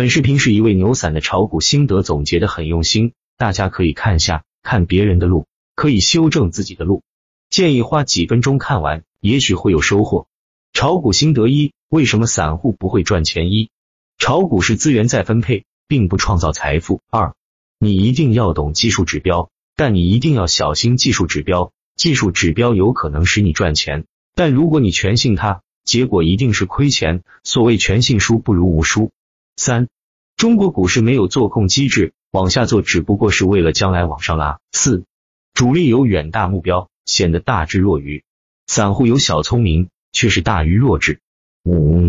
本视频是一位牛散的炒股心得总结的很用心，大家可以看下，看别人的路，可以修正自己的路。建议花几分钟看完，也许会有收获。炒股心得一：为什么散户不会赚钱？一、炒股是资源再分配，并不创造财富。二、你一定要懂技术指标，但你一定要小心技术指标。技术指标有可能使你赚钱，但如果你全信它，结果一定是亏钱。所谓全信书不如无书。三、中国股市没有做空机制，往下做只不过是为了将来往上拉。四、主力有远大目标，显得大智若愚；散户有小聪明，却是大愚弱智。五、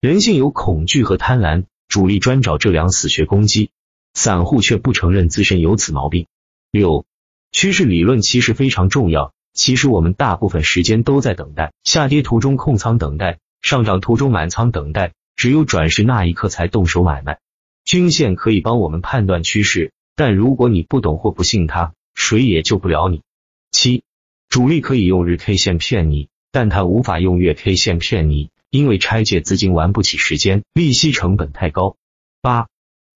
人性有恐惧和贪婪，主力专找这两死穴攻击，散户却不承认自身有此毛病。六、趋势理论其实非常重要，其实我们大部分时间都在等待，下跌途中控仓等待，上涨途中满仓等待。只有转世那一刻才动手买卖。均线可以帮我们判断趋势，但如果你不懂或不信它，谁也救不了你。七，主力可以用日 K 线骗你，但他无法用月 K 线骗你，因为拆借资金玩不起时间，利息成本太高。八，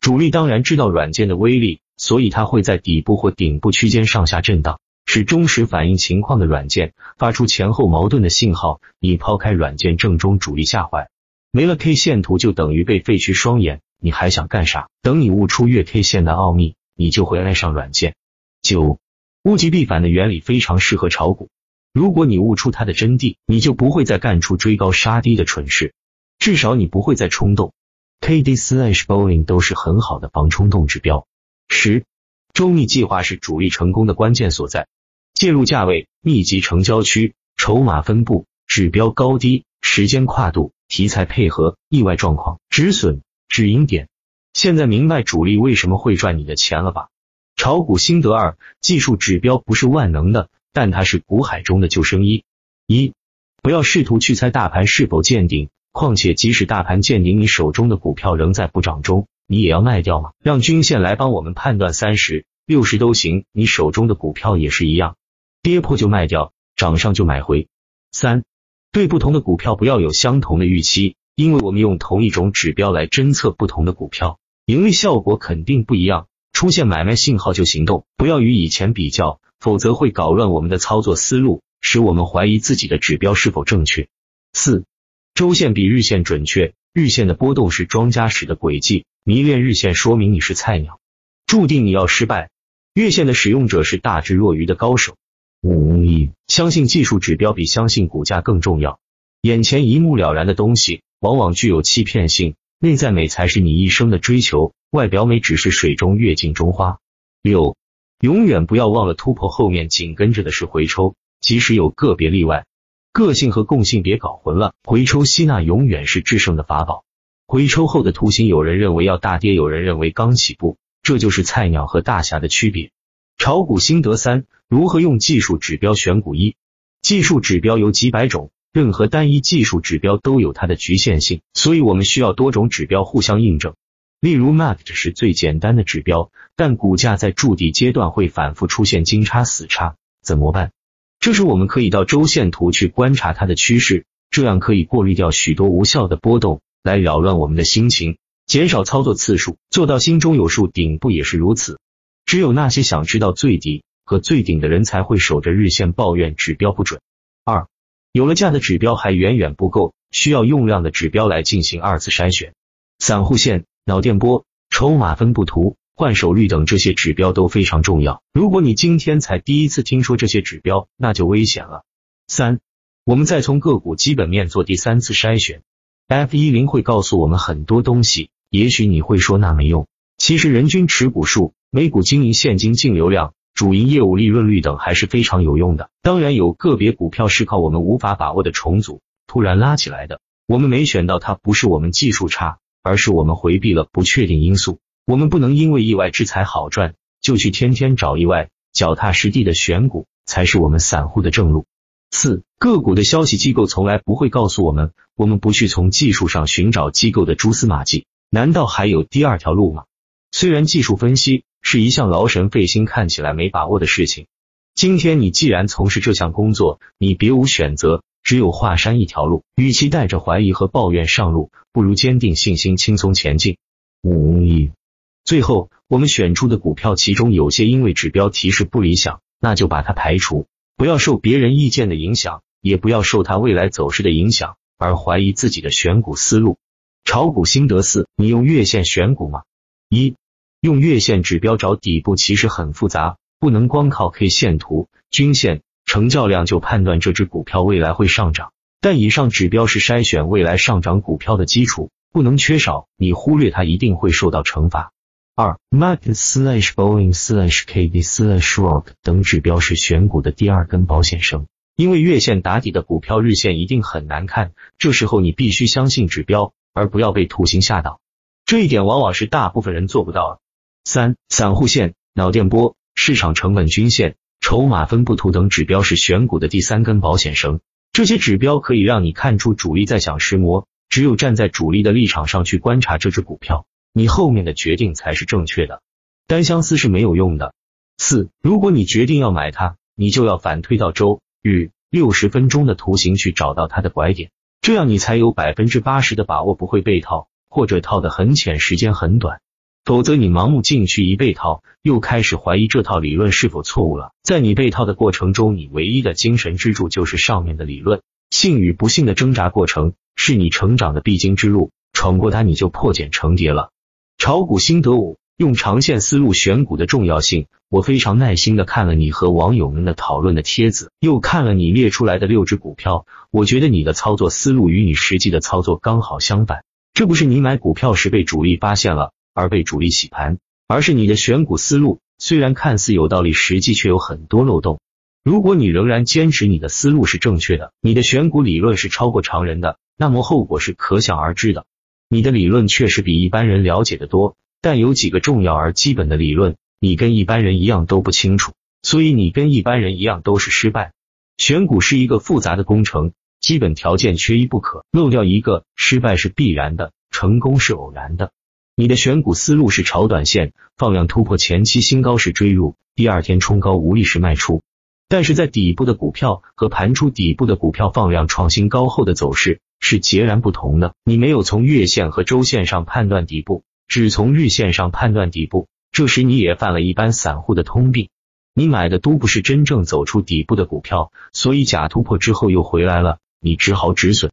主力当然知道软件的威力，所以他会在底部或顶部区间上下震荡，是忠实反映情况的软件，发出前后矛盾的信号。你抛开软件正中主力下怀。没了 K 线图就等于被废去双眼，你还想干啥？等你悟出月 K 线的奥秘，你就会爱上软件。九，物极必反的原理非常适合炒股。如果你悟出它的真谛，你就不会再干出追高杀低的蠢事，至少你不会再冲动。K D slash bowling 都是很好的防冲动指标。十，周密计划是主力成功的关键所在。介入价位、密集成交区、筹码分布、指标高低、时间跨度。题材配合、意外状况、止损、止盈点。现在明白主力为什么会赚你的钱了吧？炒股心得二：技术指标不是万能的，但它是股海中的救生衣。一、不要试图去猜大盘是否见顶，况且即使大盘见顶，你手中的股票仍在补涨中，你也要卖掉吗？让均线来帮我们判断，三十、六十都行，你手中的股票也是一样，跌破就卖掉，涨上就买回。三。对不同的股票不要有相同的预期，因为我们用同一种指标来侦测不同的股票，盈利效果肯定不一样。出现买卖信号就行动，不要与以前比较，否则会搞乱我们的操作思路，使我们怀疑自己的指标是否正确。四，周线比日线准确，日线的波动是庄家使的轨迹，迷恋日线说明你是菜鸟，注定你要失败。月线的使用者是大智若愚的高手。五，相信技术指标比相信股价更重要。眼前一目了然的东西，往往具有欺骗性。内在美才是你一生的追求，外表美只是水中月、镜中花。六，永远不要忘了突破后面紧跟着的是回抽，即使有个别例外。个性和共性别搞混了，回抽吸纳永远是制胜的法宝。回抽后的图形，有人认为要大跌，有人认为刚起步，这就是菜鸟和大侠的区别。炒股心得三：如何用技术指标选股？一、技术指标有几百种，任何单一技术指标都有它的局限性，所以我们需要多种指标互相印证。例如，MACD 是最简单的指标，但股价在筑底阶段会反复出现金叉、死叉，怎么办？这时我们可以到周线图去观察它的趋势，这样可以过滤掉许多无效的波动，来扰乱我们的心情，减少操作次数，做到心中有数。顶部也是如此。只有那些想知道最底和最顶的人才会守着日线抱怨指标不准。二，有了价的指标还远远不够，需要用量的指标来进行二次筛选。散户线、脑电波、筹码分布图、换手率等这些指标都非常重要。如果你今天才第一次听说这些指标，那就危险了。三，我们再从个股基本面做第三次筛选。F 一零会告诉我们很多东西，也许你会说那没用，其实人均持股数。每股经营现金净流量、主营业务利润率等还是非常有用的。当然，有个别股票是靠我们无法把握的重组突然拉起来的，我们没选到它，不是我们技术差，而是我们回避了不确定因素。我们不能因为意外之财好赚就去天天找意外，脚踏实地的选股才是我们散户的正路。四个股的消息机构从来不会告诉我们，我们不去从技术上寻找机构的蛛丝马迹，难道还有第二条路吗？虽然技术分析。是一项劳神费心、看起来没把握的事情。今天你既然从事这项工作，你别无选择，只有华山一条路。与其带着怀疑和抱怨上路，不如坚定信心、轻松前进。五一。最后，我们选出的股票，其中有些因为指标提示不理想，那就把它排除。不要受别人意见的影响，也不要受它未来走势的影响而怀疑自己的选股思路。炒股心得四：你用月线选股吗？一、用月线指标找底部其实很复杂，不能光靠 K 线图、均线、成交量就判断这只股票未来会上涨。但以上指标是筛选未来上涨股票的基础，不能缺少。你忽略它，一定会受到惩罚。二，Market slash Boeing slash KD slash Rock 等指标是选股的第二根保险绳，因为月线打底的股票日线一定很难看，这时候你必须相信指标，而不要被图形吓到。这一点往往是大部分人做不到的。三，散户线、脑电波、市场成本均线、筹码分布图等指标是选股的第三根保险绳，这些指标可以让你看出主力在想什么，只有站在主力的立场上去观察这只股票。你后面的决定才是正确的，单相思是没有用的。四，如果你决定要买它，你就要反推到周、日、六十分钟的图形去找到它的拐点，这样你才有百分之八十的把握不会被套，或者套的很浅，时间很短。否则你盲目进去一被套，又开始怀疑这套理论是否错误了。在你被套的过程中，你唯一的精神支柱就是上面的理论，幸与不幸的挣扎过程是你成长的必经之路，闯过它你就破茧成蝶了。炒股心得五：用长线思路选股的重要性。我非常耐心的看了你和网友们的讨论的帖子，又看了你列出来的六只股票，我觉得你的操作思路与你实际的操作刚好相反。这不是你买股票时被主力发现了而被主力洗盘，而是你的选股思路虽然看似有道理，实际却有很多漏洞。如果你仍然坚持你的思路是正确的，你的选股理论是超过常人的，那么后果是可想而知的。你的理论确实比一般人了解的多，但有几个重要而基本的理论，你跟一般人一样都不清楚，所以你跟一般人一样都是失败。选股是一个复杂的工程，基本条件缺一不可，漏掉一个，失败是必然的，成功是偶然的。你的选股思路是炒短线，放量突破前期新高时追入，第二天冲高无力时卖出。但是在底部的股票和盘出底部的股票放量创新高后的走势。是截然不同的。你没有从月线和周线上判断底部，只从日线上判断底部，这时你也犯了一般散户的通病。你买的都不是真正走出底部的股票，所以假突破之后又回来了，你只好止损。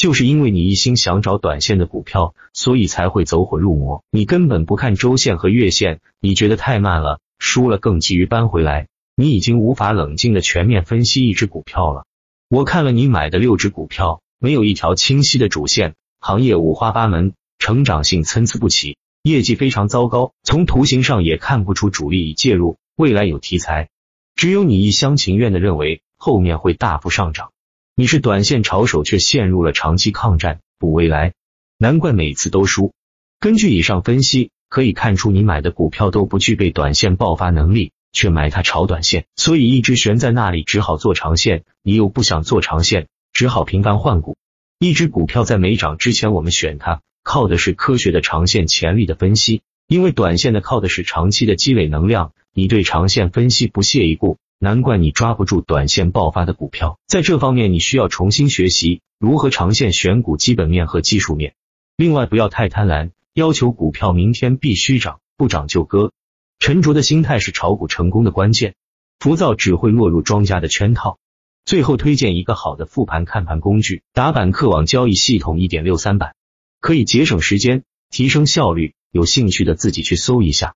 就是因为你一心想找短线的股票，所以才会走火入魔。你根本不看周线和月线，你觉得太慢了，输了更急于扳回来。你已经无法冷静的全面分析一只股票了。我看了你买的六只股票。没有一条清晰的主线，行业五花八门，成长性参差不齐，业绩非常糟糕。从图形上也看不出主力已介入，未来有题材。只有你一厢情愿的认为后面会大幅上涨。你是短线炒手，却陷入了长期抗战，补未来，难怪每次都输。根据以上分析，可以看出你买的股票都不具备短线爆发能力，却买它炒短线，所以一直悬在那里，只好做长线。你又不想做长线。只好频繁换股，一只股票在没涨之前，我们选它，靠的是科学的长线潜力的分析，因为短线的靠的是长期的积累能量。你对长线分析不屑一顾，难怪你抓不住短线爆发的股票。在这方面，你需要重新学习如何长线选股基本面和技术面。另外，不要太贪婪，要求股票明天必须涨，不涨就割。沉着的心态是炒股成功的关键，浮躁只会落入庄家的圈套。最后推荐一个好的复盘看盘工具——打板客网交易系统一点六三版，可以节省时间，提升效率。有兴趣的自己去搜一下。